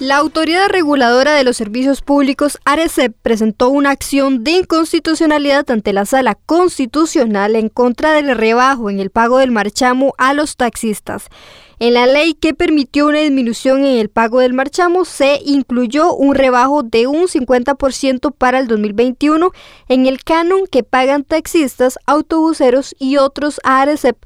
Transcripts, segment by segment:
La Autoridad Reguladora de los Servicios Públicos, ARECEP, presentó una acción de inconstitucionalidad ante la Sala Constitucional en contra del rebajo en el pago del marchamo a los taxistas. En la ley que permitió una disminución en el pago del marchamo se incluyó un rebajo de un 50% para el 2021 en el canon que pagan taxistas, autobuseros y otros a ARECEP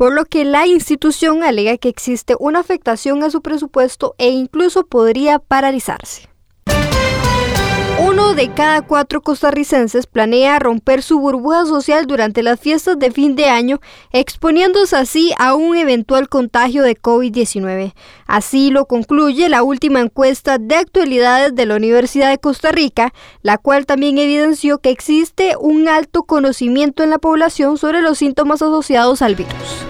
por lo que la institución alega que existe una afectación a su presupuesto e incluso podría paralizarse. Uno de cada cuatro costarricenses planea romper su burbuja social durante las fiestas de fin de año, exponiéndose así a un eventual contagio de COVID-19. Así lo concluye la última encuesta de actualidades de la Universidad de Costa Rica, la cual también evidenció que existe un alto conocimiento en la población sobre los síntomas asociados al virus.